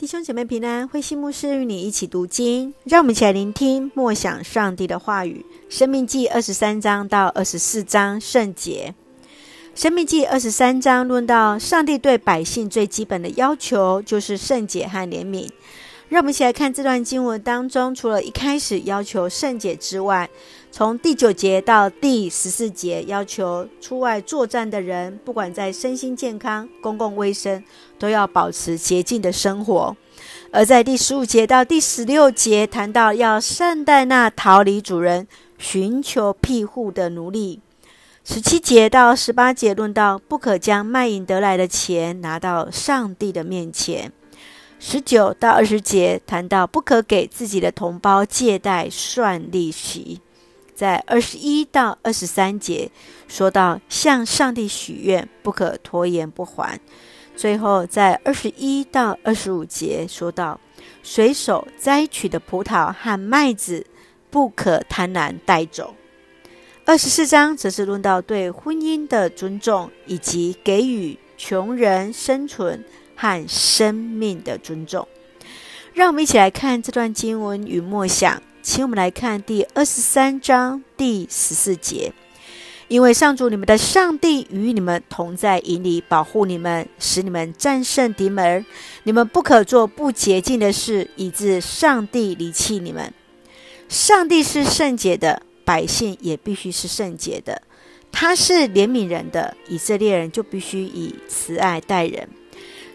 弟兄姐妹平安，慧心牧师与你一起读经，让我们一起来聆听默想上帝的话语。生命记二十三章到二十四章圣洁。《生命记二十三章论到上帝对百姓最基本的要求，就是圣洁和怜悯。让我们一起来看这段经文当中，除了一开始要求圣洁之外，从第九节到第十四节，要求出外作战的人，不管在身心健康、公共卫生，都要保持洁净的生活；而在第十五节到第十六节，谈到要善待那逃离主人、寻求庇护的奴隶；十七节到十八节论到不可将卖淫得来的钱拿到上帝的面前。十九到二十节谈到不可给自己的同胞借贷算利息，在二十一到二十三节说到向上帝许愿不可拖延不还，最后在二十一到二十五节说到随手摘取的葡萄和麦子不可贪婪带走。二十四章则是论到对婚姻的尊重以及给予穷人生存和生命的尊重，让我们一起来看这段经文与默想。请我们来看第二十三章第十四节：因为上主你们的上帝与你们同在营里，保护你们，使你们战胜敌门。你们不可做不洁净的事，以致上帝离弃你们。上帝是圣洁的，百姓也必须是圣洁的。他是怜悯人的，以色列人就必须以慈爱待人。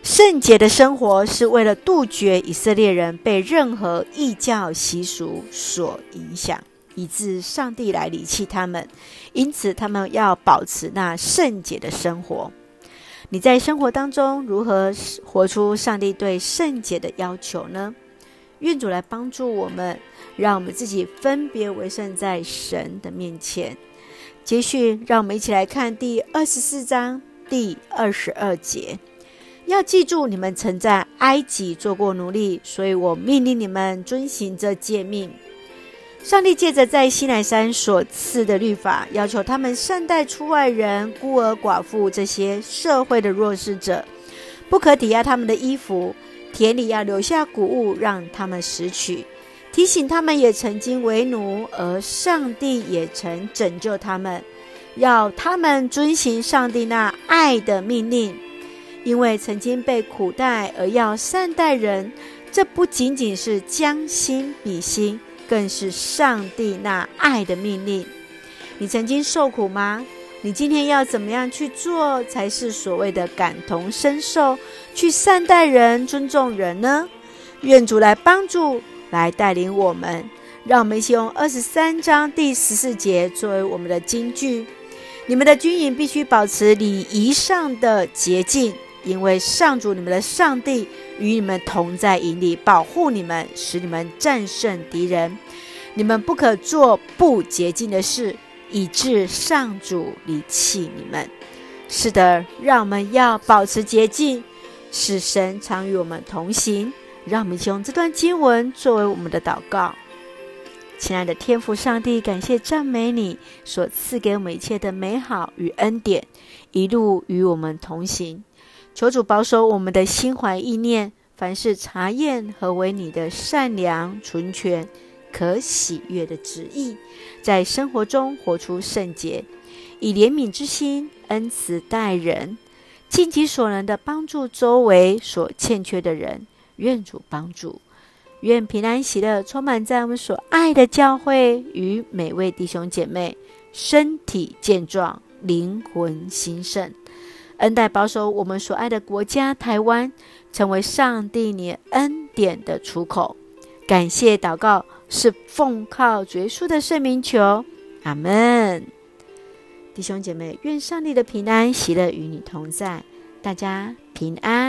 圣洁的生活是为了杜绝以色列人被任何异教习俗所影响，以致上帝来离弃他们。因此，他们要保持那圣洁的生活。你在生活当中如何活出上帝对圣洁的要求呢？愿主来帮助我们，让我们自己分别为圣在神的面前。接续，让我们一起来看第二十四章第二十二节。要记住，你们曾在埃及做过奴隶，所以我命令你们遵行这诫命。上帝借着在西乃山所赐的律法，要求他们善待出外人、孤儿寡妇这些社会的弱势者，不可抵押他们的衣服，田里要留下谷物让他们拾取。提醒他们也曾经为奴，而上帝也曾拯救他们，要他们遵行上帝那爱的命令。因为曾经被苦待而要善待人，这不仅仅是将心比心，更是上帝那爱的命令。你曾经受苦吗？你今天要怎么样去做才是所谓的感同身受，去善待人、尊重人呢？愿主来帮助，来带领我们。让我们一起用二十三章第十四节作为我们的金句：你们的军营必须保持礼仪上的洁净。因为上主你们的上帝与你们同在营里，保护你们，使你们战胜敌人。你们不可做不洁净的事，以致上主离弃你们。是的，让我们要保持洁净，使神常与我们同行。让我们用这段经文作为我们的祷告。亲爱的天父上帝，感谢赞美你所赐给我们一切的美好与恩典，一路与我们同行。求主保守我们的心怀意念，凡事查验何为你的善良、纯全、可喜悦的旨意，在生活中活出圣洁，以怜悯之心恩慈待人，尽己所能的帮助周围所欠缺的人。愿主帮助，愿平安喜乐充满在我们所爱的教会与每位弟兄姐妹，身体健壮，灵魂兴盛。恩待保守我们所爱的国家台湾，成为上帝你恩典的出口。感谢祷告是奉靠主耶稣的圣名求，阿门。弟兄姐妹，愿上帝的平安喜乐与你同在，大家平安。